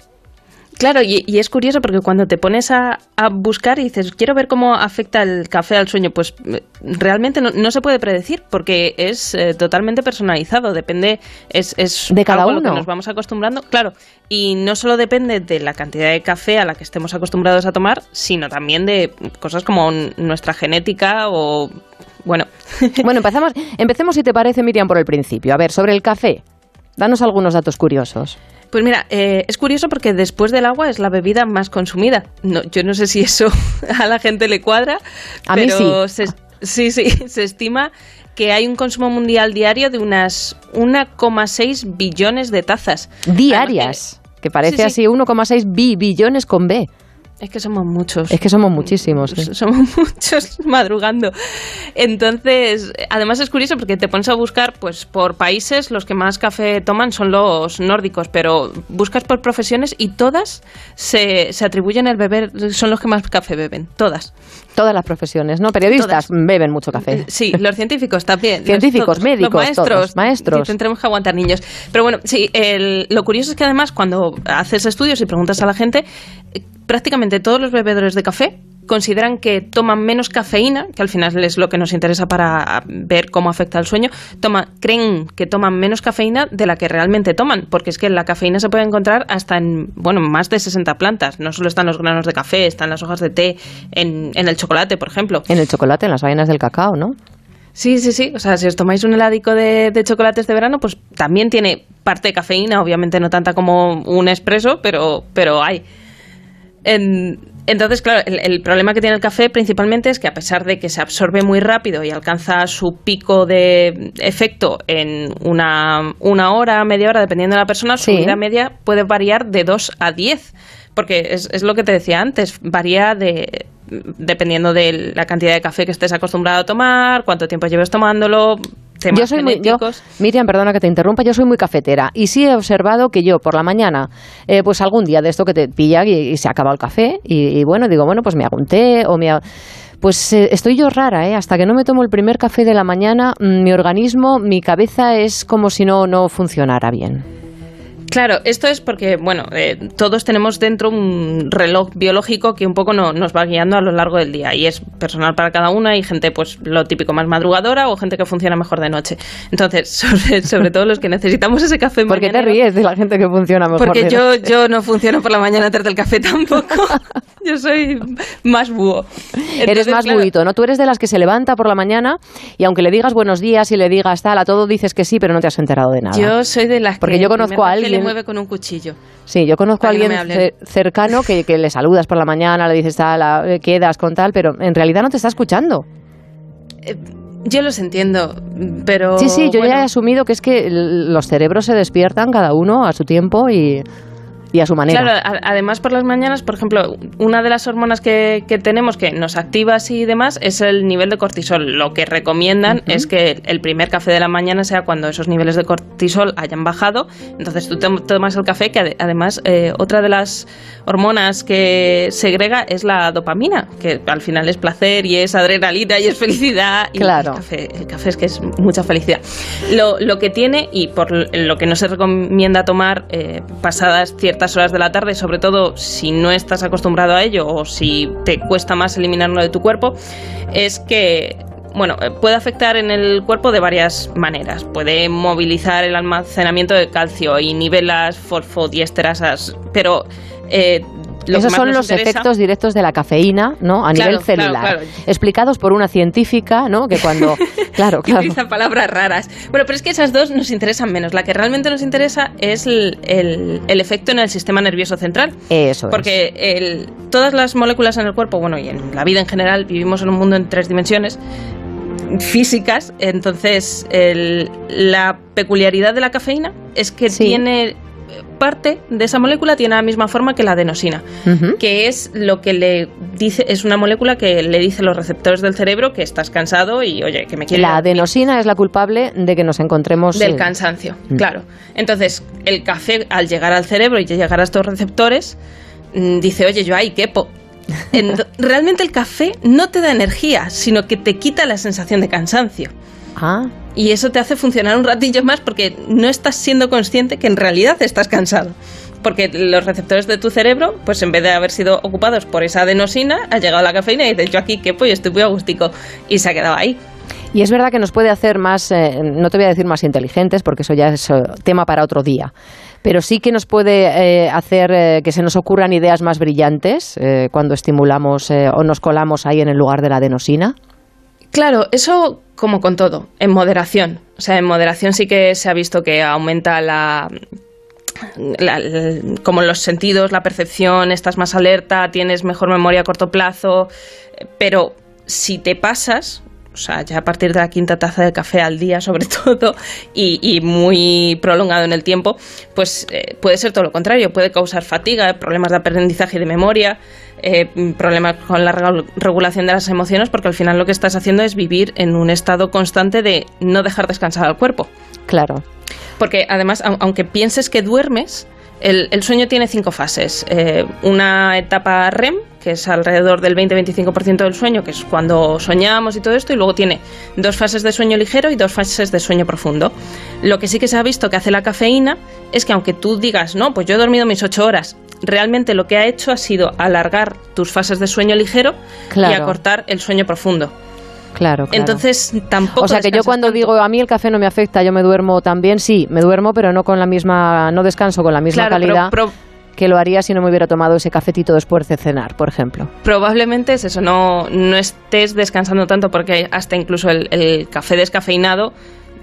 Claro, y, y es curioso porque cuando te pones a, a buscar y dices, quiero ver cómo afecta el café al sueño, pues eh, realmente no, no se puede predecir porque es eh, totalmente personalizado, depende, es, es De cada algo a lo que uno. nos vamos acostumbrando, claro, y no solo depende de la cantidad de café a la que estemos acostumbrados a tomar, sino también de cosas como nuestra genética o, bueno, Bueno, empezamos, empecemos si te parece, Miriam, por el principio. A ver, sobre el café. Danos algunos datos curiosos. Pues mira, eh, es curioso porque después del agua es la bebida más consumida. No, yo no sé si eso a la gente le cuadra, A mí pero se, sí, sí, se estima que hay un consumo mundial diario de unas 1,6 billones de tazas. Diarias. Que parece Sí, sí. así 1,6 bi- billones con B. Es que somos muchos. Es que somos muchísimos. ¿eh? Somos muchos madrugando. Entonces, además es curioso porque te pones a buscar, pues, por países, los que más café toman son los nórdicos, pero buscas por profesiones y todas se, se atribuyen el beber, son los que más café beben, todas. Todas las profesiones, ¿no? Periodistas beben mucho café. Sí, los científicos también. Científicos, médicos, los maestros, todos, maestros. y tendremos que aguantar niños. Pero bueno, sí, el- lo curioso es que además cuando haces estudios y preguntas a la gente, eh, prácticamente todos los bebedores de café consideran que toman menos cafeína, que al final es lo que nos interesa para ver cómo afecta el sueño, toma, creen que toman menos cafeína de la que realmente toman, porque es que la cafeína se puede encontrar hasta en, bueno, más de 60 plantas, no solo están los granos de café, están las hojas de té, en, en el chocolate, por ejemplo. En el chocolate, en las vainas del cacao, ¿no? Sí, sí, sí. O sea, si os tomáis un heladico de, de chocolate este verano, pues también tiene parte de cafeína, obviamente no tanta como un espresso, pero, pero hay. En- entonces, claro, el, el problema que tiene el café principalmente es que a pesar de que se absorbe muy rápido y alcanza su pico de efecto en una, una hora, media hora, dependiendo de la persona, su vida media puede variar de 2 a 10. Porque es, es lo que te decía antes, varía de dependiendo de la cantidad de café que estés acostumbrado a tomar, cuánto tiempo lleves tomándolo, temas yo soy muy, yo. Miriam, perdona que te interrumpa, yo soy muy cafetera y sí he observado que yo por la mañana, eh, pues algún día de esto que te pilla y, y se acaba el café y, y bueno, digo, bueno, pues me hago un té o me Pues eh, estoy yo rara, ¿eh? Hasta que no me tomo el primer café de la mañana, mm, mi organismo, mi cabeza es como si no, no funcionara bien. Claro, esto es porque, bueno, eh, todos tenemos dentro un reloj biológico que un poco no- nos va guiando a lo largo del día y es personal para cada una. Hay gente, pues, lo típico más madrugadora o gente que funciona mejor de noche. Entonces, sobre, sobre todo los que necesitamos ese café ¿Por qué te ríes de la gente que funciona mejor? Porque de yo, noche? yo no funciono por la mañana antes del café tampoco. yo soy más búho. eres más claro, ¿no? Tú eres de las que se levanta por la mañana y aunque le digas buenos días y le digas tal, a todo dices que sí, pero no te has enterado de nada. Yo soy de las Porque que yo conozco a alguien- mueve con un cuchillo. Sí, yo conozco a alguien no cercano que, que le saludas por la mañana, le dices tal, eh, quedas con tal, pero en realidad no te está escuchando. Yo los entiendo, pero... sí, sí, yo bueno, ya he asumido que es que los cerebros se despiertan cada uno a su tiempo y, y a su manera. Claro, a- además por las mañanas, por ejemplo, una de las hormonas que, que tenemos que nos activa así y demás es el nivel de cortisol. Lo que recomiendan es que el primer café de la mañana sea cuando esos niveles de cortisol hayan bajado. Entonces tú tom- tomas el café, que ade- además eh, otra de las hormonas que segrega es la dopamina, que al final es placer y es adrenalina y es felicidad. Y Claro. El café, el café es que es mucha felicidad. Lo, lo que tiene y por lo que no se recomienda tomar eh, pasadas ciertas ciertas horas de la tarde, sobre todo si no estás acostumbrado a ello o si te cuesta más eliminarlo de tu cuerpo, es que bueno, eh, puede afectar en el cuerpo de varias maneras. Puede movilizar el almacenamiento de calcio, inhibe las fosfodiesterasas, pero eh, lo Esos son los interesa- efectos directos de la cafeína, ¿no? A Claro, nivel celular. claro. Explicados por una científica, ¿no? Que cuando. claro, que claro. utiliza palabras raras. Bueno, pero es que esas dos nos interesan menos. La que realmente nos interesa es el, el- el efecto en el sistema nervioso central. Eso es. Porque el- todas las moléculas en el cuerpo, bueno, y en la vida en general, vivimos en un mundo en tres dimensiones físicas, entonces el- la peculiaridad de la cafeína es que tiene parte de esa molécula tiene la misma forma que la adenosina, que es lo que le dice es una molécula que le dice a los receptores del cerebro que estás cansado y oye, que me quiere La adenosina es la culpable de que nos encontremos. del cansancio, Mm. claro. Entonces, el café al llegar al cerebro y llegar a estos receptores mm, dice, "Oye, yo ahí quepo." Ent- Realmente el café no te da energía, sino que te quita la sensación de cansancio. Ah. Y eso te hace funcionar un ratillo más porque no estás siendo consciente que en realidad estás cansado. Porque los receptores de tu cerebro, pues en vez de haber sido ocupados por esa adenosina, ha llegado la cafeína y dices, yo aquí quepo y estoy muy agustico. Y se ha quedado ahí. Y es verdad que nos puede hacer más, eh, no te voy a decir más inteligentes, porque eso ya es eh, tema para otro día, pero sí que nos puede eh, hacer eh, que se nos ocurran ideas más brillantes cuando estimulamos o nos colamos ahí en el lugar de la adenosina. Claro, eso como con todo, en moderación. O sea, en moderación sí que se ha visto que aumenta la, como los sentidos, la percepción, estás más alerta, tienes mejor memoria a corto plazo, pero si te pasas, o sea, ya a partir de la quinta taza de café al día sobre todo, y, y muy prolongado en el tiempo, pues eh, puede ser todo lo contrario, puede causar fatiga, problemas de aprendizaje y de memoria, eh, problemas con la regu- regulación de las emociones, porque al final lo que estás haciendo es vivir en un estado constante de no dejar descansar al cuerpo. Claro. Porque además, au- aunque pienses que duermes, el, el sueño tiene cinco fases. Eh, una etapa REM, que es alrededor del 20-25% del sueño, que es cuando soñamos y todo esto, y luego tiene dos fases de sueño ligero y dos fases de sueño profundo. Lo que sí que se ha visto que hace la cafeína es que aunque tú digas, no, pues yo he dormido mis ocho horas, realmente lo que ha hecho ha sido alargar tus fases de sueño ligero y acortar el sueño profundo. Claro, claro. Entonces, tampoco o sea que yo cuando tanto. digo a mí el café no me afecta, yo me duermo también, sí, me duermo, pero no con la misma, no descanso con la misma Claro, pero calidad que lo haría si no me hubiera tomado ese cafetito después de cenar, por ejemplo. Probablemente es eso, no, no estés descansando tanto porque hasta incluso el, el café descafeinado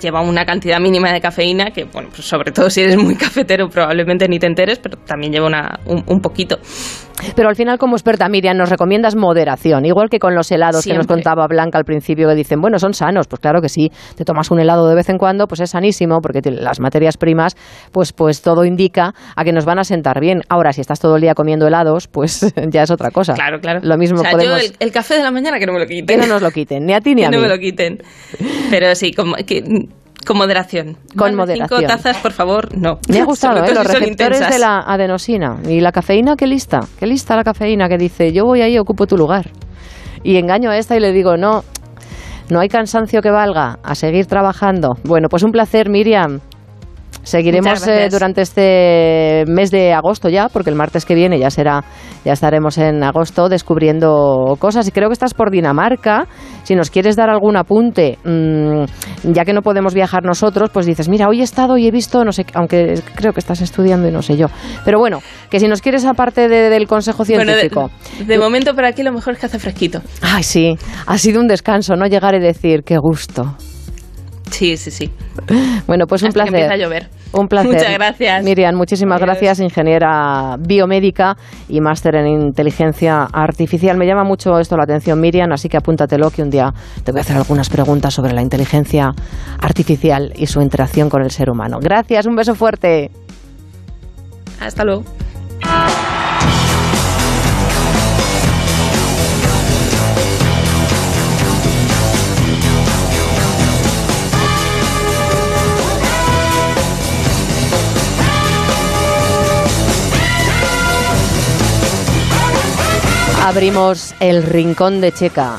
lleva una cantidad mínima de cafeína que, bueno, pues sobre todo si eres muy cafetero probablemente ni te enteres, pero también lleva una, un, un poquito. Pero al final, como experta, Miriam, nos recomiendas moderación, igual que con los helados que nos contaba Blanca al principio, que dicen, bueno, son sanos, pues claro que sí, te tomas un helado de vez en cuando, pues es sanísimo, porque las materias primas, pues, pues todo indica a que nos van a sentar bien. Ahora, si estás todo el día comiendo helados, pues ya es otra cosa. Claro, claro. Lo mismo o sea, podemos... yo el, el café de la mañana que no me lo quiten. Que no nos lo quiten, ni a ti ni Que a no mí. me lo quiten. Pero sí, que- con moderación. Con Más moderación. Cinco tazas, por favor, no. Me ha gustado, ¿eh? Los si receptores de la adenosina. Y la cafeína, qué lista. Qué lista la cafeína que dice, yo voy ahí, ocupo tu lugar. Y engaño a esta y le digo, no, no hay cansancio que valga, a seguir trabajando. Bueno, pues un placer, Miriam. Seguiremos eh, durante este mes de agosto ya, porque el martes que viene ya será, ya estaremos en agosto descubriendo cosas. Y creo que estás por Dinamarca. Si nos quieres dar algún apunte, mm, ya que no podemos viajar nosotros, pues dices, mira, hoy he estado y he visto, no sé, qué", aunque creo que estás estudiando y no sé yo. Pero bueno, que si nos quieres aparte de- del consejo Bueno, de- científico. de, momento por aquí lo mejor es que hace fresquito. Ay, sí, ha sido un descanso, ¿no? Llegar y decir, qué gusto. Sí, sí, sí. Bueno, pues un Hasta que placer. empieza a llover. Un placer. Muchas gracias. Miriam, muchísimas Adiós. gracias, ingeniera biomédica y máster en inteligencia artificial. Me llama mucho esto la atención, Miriam, así que apúntatelo que un día te voy a hacer algunas preguntas sobre la inteligencia artificial y su interacción con el ser humano. Gracias, un beso fuerte. Hasta luego. Abrimos el rincón de Checa.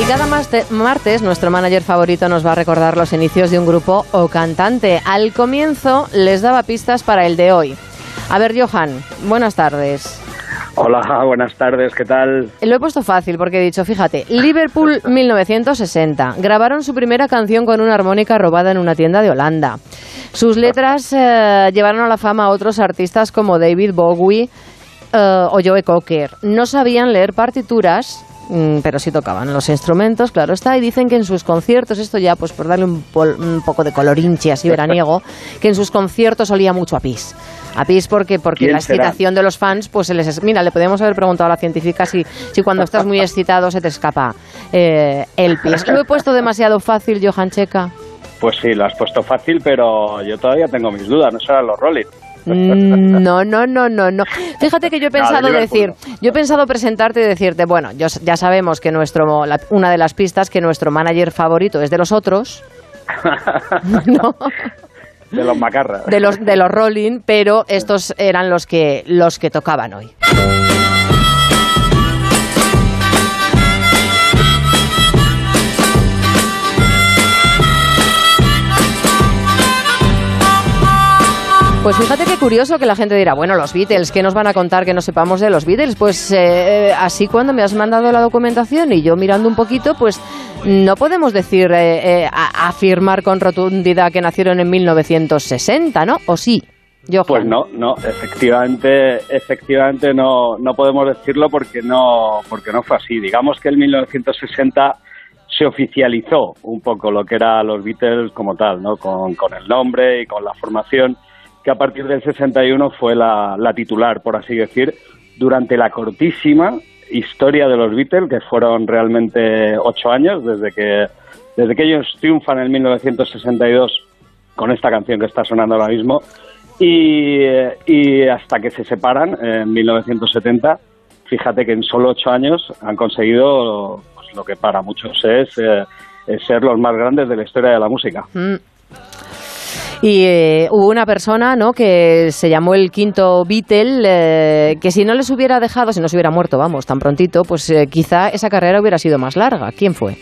Y cada martes nuestro manager favorito nos va a recordar los inicios de un grupo o cantante. Al comienzo les daba pistas para el de hoy. A ver, Johan, buenas tardes. Hola, buenas tardes, ¿qué tal? Lo he puesto fácil porque he dicho, fíjate, Liverpool 1960. Grabaron su primera canción con una armónica robada en una tienda de Holanda. Sus letras eh, llevaron a la fama a otros artistas como David Bowie eh, o Joe Cocker. No sabían leer partituras, mm, pero sí tocaban los instrumentos, claro está, y dicen que en sus conciertos, esto ya pues por darle un, pol- un poco de colorinchi así veraniego, que en sus conciertos olía mucho a pis. A pis porque, porque ¿Quién la será? excitación de los fans, pues se les... es- Mira, le podemos haber preguntado a la científica si, si cuando estás muy excitado se te escapa eh, el pis. ¿Lo he puesto demasiado fácil, Johan Checa? Pues sí, lo has puesto fácil, pero yo todavía tengo mis dudas, no serán los Rolling. Mm, No, no, no, no, no. Fíjate que yo he pensado decir, yo he pensado presentarte y decirte, bueno, yo, ya sabemos que nuestro, la- una de las pistas que nuestro manager favorito es de los otros, no, De los macarras. de los de los Rolling, pero estos eran los que los que tocaban hoy. Pues fíjate qué curioso que la gente dirá, bueno, los Beatles, ¿qué nos van a contar que no sepamos de los Beatles? Pues eh, así cuando me has mandado la documentación y yo mirando un poquito, pues no podemos decir, eh, eh, afirmar con rotundidad que nacieron en 1960, ¿no? ¿O sí? Johan? Pues no, no, efectivamente, efectivamente no, no podemos decirlo porque no, porque no fue así. Digamos que en 1960 se oficializó un poco lo que era los Beatles como tal, ¿no? Con, con el nombre y con la formación, que a partir del 61 fue la, la titular, por así decir, durante la cortísima historia de los Beatles, que fueron realmente ocho años, desde que, desde que ellos triunfan en 1962 con esta canción que está sonando ahora mismo, y, y hasta que se separan en 1970, fíjate que en solo ocho años han conseguido pues, lo que para muchos es, eh, ser los más grandes de la historia de la música. Mm. Y eh, hubo una persona, ¿no? Que se llamó el quinto Beatle, eh, que si no les hubiera dejado, si no se hubiera muerto, vamos, tan prontito, pues eh, quizá esa carrera hubiera sido más larga. ¿Quién fue?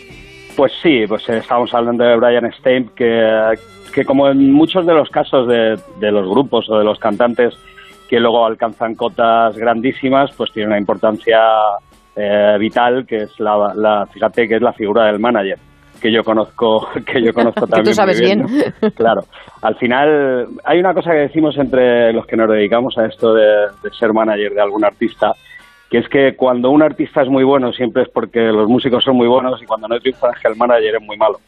Pues sí, pues eh, estábamos hablando de Brian Stein, que, que como en muchos de los casos de, de los grupos o de los cantantes que luego alcanzan cotas grandísimas, pues tiene una importancia eh, vital, que es la, la, fíjate, que es la figura del manager, que yo conozco, que yo conozco Que también. tú sabes bien. ¿no? Claro. Al final, hay una cosa que decimos entre los que nos dedicamos a esto de, de ser manager de algún artista, que es que cuando un artista es muy bueno siempre es porque los músicos son muy buenos y cuando no triunfa es que el manager es muy malo.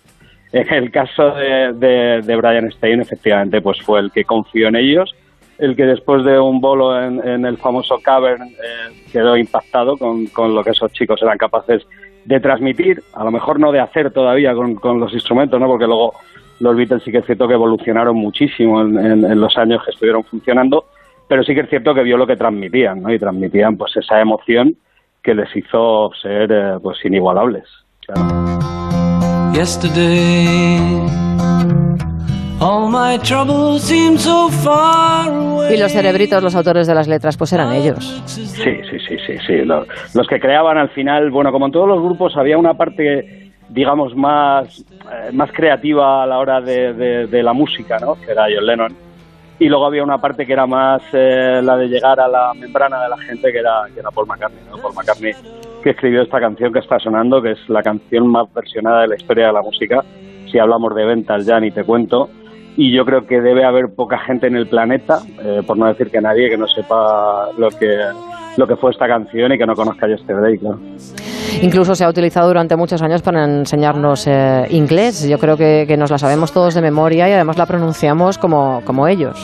En el caso de, de, de Brian Stein, efectivamente, pues fue el que confió en ellos, el que después de un bolo en, en el famoso Cavern eh, quedó impactado con, con lo que esos chicos eran capaces de transmitir, a lo mejor no de hacer todavía con, con los instrumentos, ¿no? porque luego los Beatles sí que es cierto que evolucionaron muchísimo en, en- los años que estuvieron funcionando, pero sí que es cierto que vio lo que transmitían, ¿no? y transmitían pues esa emoción que les hizo ser eh, pues inigualables. Y los cerebritos, los autores de las letras, pues eran ellos. Sí, sí, sí, sí, sí. Lo- Los, que creaban al final, bueno, como en todos los grupos, había una parte, digamos, más, eh, más creativa a la hora de, de- de la música, ¿no? Que era John Lennon. Y luego había una parte que era más eh, la de llegar a la membrana de la gente, que era, que era Paul McCartney, ¿no? Paul McCartney que escribió esta canción que está sonando, que es la canción más versionada de la historia de la música. Si hablamos de ventas ya ni te cuento. Y yo creo que debe haber poca gente en el planeta, eh, por no decir que nadie, que no sepa lo que, lo que fue esta canción y que no conozca Yesterday, claro. Incluso se ha utilizado durante muchos años para enseñarnos eh, inglés. Yo creo que, que nos la sabemos todos de memoria y además la pronunciamos como, como ellos.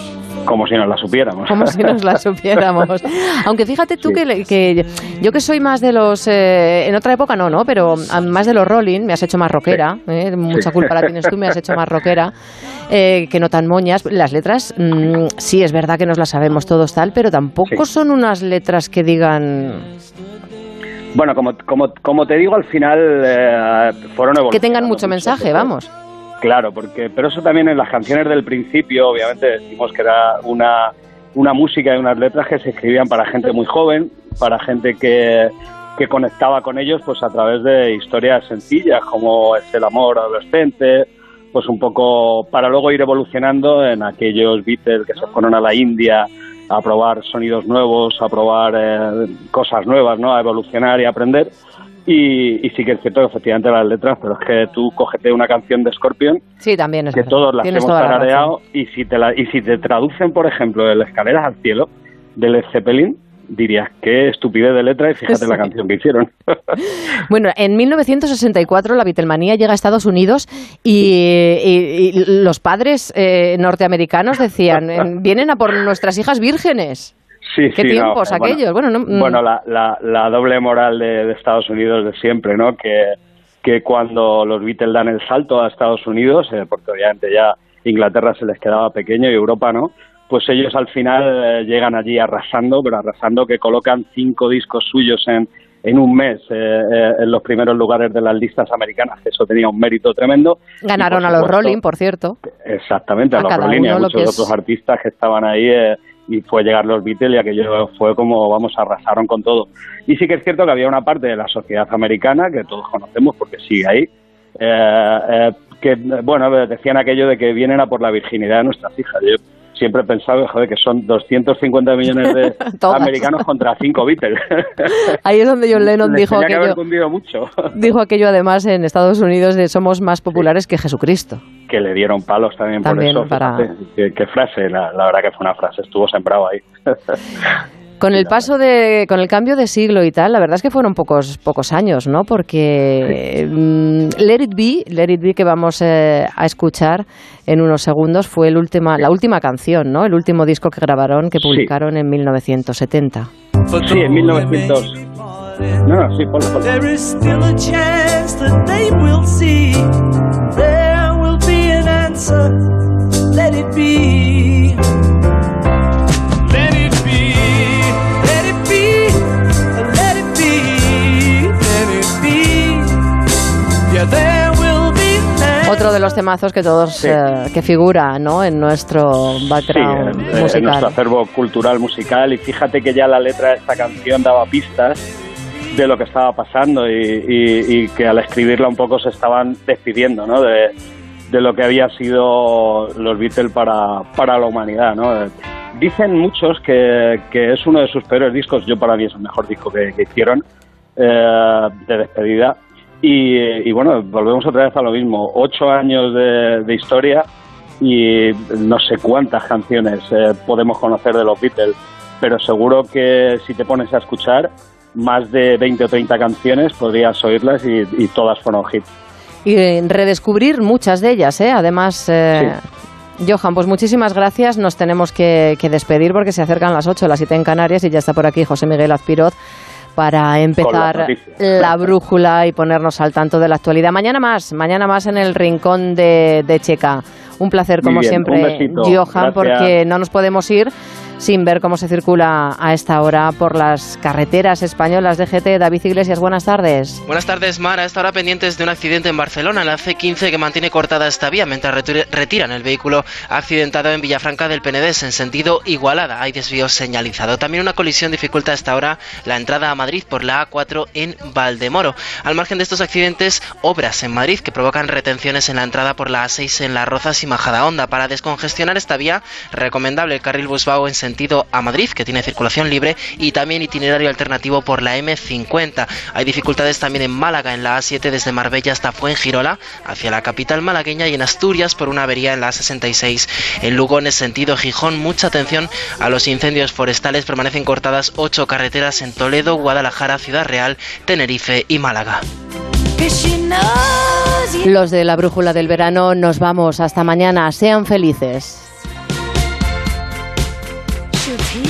Como si nos la supiéramos. Como si nos la supiéramos. Aunque fíjate tú que, que yo que soy más de los... eh, en otra época no, ¿no? Pero más de los rolling, me has hecho más rockera. ¿eh? Mucha Sí. culpa la tienes tú, me has hecho más rockera. eh, que no tan moñas. Las letras, mm, sí, es verdad que nos las sabemos todos tal, pero tampoco son unas letras que digan... Bueno, como, como, como te digo, al final eh, fueron Que tengan mucho mensaje, vamos. Claro, porque pero eso también en las canciones del principio, obviamente decimos que era una, una música y unas letras que se escribían para gente muy joven, para gente que, que conectaba con ellos pues a través de historias sencillas como es el amor adolescente, pues un poco para luego ir evolucionando en aquellos Beatles que se fueron a la India a probar sonidos nuevos, a probar eh, cosas nuevas, ¿no? A evolucionar y aprender. Y, y sí que es cierto que efectivamente las letras, pero es que tú cógete una canción de Scorpion Sí, también es que verdad. todos las Tienes hemos la tarareado y si te la, y si te traducen, por ejemplo, el Escaleras al cielo de Led Zeppelin, dirías qué estupidez de letra y fíjate Sí. la canción que hicieron. Bueno, en 1964 la Beatlemanía llega a Estados Unidos y, y- y los padres eh, norteamericanos decían, eh, vienen a por nuestras hijas vírgenes. Sí, ¿Qué sí, tiempos bueno, aquellos? Bueno, no, mm. bueno, la, la, la doble moral de, de Estados Unidos de siempre, ¿no? Que, que cuando los Beatles dan el salto a Estados Unidos, eh, porque obviamente ya Inglaterra se les quedaba pequeño y Europa no, pues ellos al final eh, llegan allí arrasando, pero arrasando que colocan cinco discos suyos en, en un mes eh, eh, en los primeros lugares de las listas americanas, que eso tenía un mérito tremendo. Ganaron Y, a los Rolling, por cierto. Exactamente, a, A los Rolling y a muchos es- otros artistas que estaban ahí eh, y fue llegar los Beatles y aquello fue como, vamos, arrasaron con todo. Y sí que es cierto que había una parte de la sociedad americana que todos conocemos porque sigue ahí, eh, eh, que, bueno, decían aquello de que vienen a por la virginidad de nuestras hijas. Yo siempre he pensado, joder, que son 250 millones de americanos contra cinco Beatles. Ahí es donde John Lennon Les dijo que aquello, cundido mucho. dijo aquello además en Estados Unidos de somos más populares que Jesucristo. que le dieron palos también, También por eso. para- qué frase, la, la verdad que fue una frase, estuvo sembrado ahí. Con el paso de, con el cambio de siglo y tal, la verdad es que fueron pocos, pocos años, ¿no? Porque mm, Let It Be, Let It Be que vamos eh, a escuchar en unos segundos fue el última, la última canción, ¿no? El último disco que grabaron, que Sí. publicaron en 1970. Sí, en 1900. No, no, sí, ponlo, ponlo. There is still a chance that they will see. There will be an answer. Let it be. Otro de los temazos que todos, eh, que figura, ¿no? En nuestro Sí, background en, en musical. nuestro acervo cultural musical y fíjate que ya la letra de esta canción daba pistas de lo que estaba pasando y, y- y que al escribirla un poco se estaban despidiendo ¿no? de, de lo que había sido los Beatles para, para la humanidad. ¿no? Dicen muchos que, que es uno de sus peores discos, yo para mí es el mejor disco que, que hicieron eh, de despedida. Y, y bueno, volvemos otra vez a lo mismo, ocho años de, de historia y no sé cuántas canciones eh, podemos conocer de los Beatles, pero seguro que si te pones a escuchar más de 20 o 30 canciones podrías oírlas y, y todas fueron hits. Y eh, redescubrir muchas de ellas, ¿eh? Además, eh, Johan, pues muchísimas gracias. Nos tenemos que, que despedir porque se acercan las 8, las 7 en Canarias y ya está por aquí José Miguel Azpiroz para empezar la brújula y ponernos al tanto de la actualidad. Mañana más, mañana más en el rincón de, de Checa. Un placer, Muy como bien, siempre. Johan, Gracias. porque no nos podemos ir sin ver cómo se circula a esta hora por las carreteras españolas de GT. David Iglesias, buenas tardes. Buenas tardes, Mar. A esta hora pendientes de un accidente en Barcelona, la C15, que mantiene cortada esta vía mientras retiran el vehículo accidentado en Villafranca del Penedés en sentido Igualada. Hay desvío señalizado. También una colisión dificulta a esta hora la entrada a Madrid por la A4 en Valdemoro. Al margen de estos accidentes, obras en Madrid que provocan retenciones en la entrada por la A6 en Las Rozas y Majadahonda. Para descongestionar esta vía, recomendable el carril Busbao en sentido a Madrid, que tiene circulación libre, y también itinerario alternativo por la M50. Hay dificultades también en Málaga, en la A7 desde Marbella hasta Fuengirola, hacia la capital malagueña, y en Asturias por una avería en la A66. En Lugones, sentido Gijón, mucha atención a los incendios forestales. Permanecen cortadas ocho carreteras en Toledo, Guadalajara, Ciudad Real, Tenerife y Málaga. Los de la brújula del verano nos vamos. Hasta mañana. Sean felices. your team.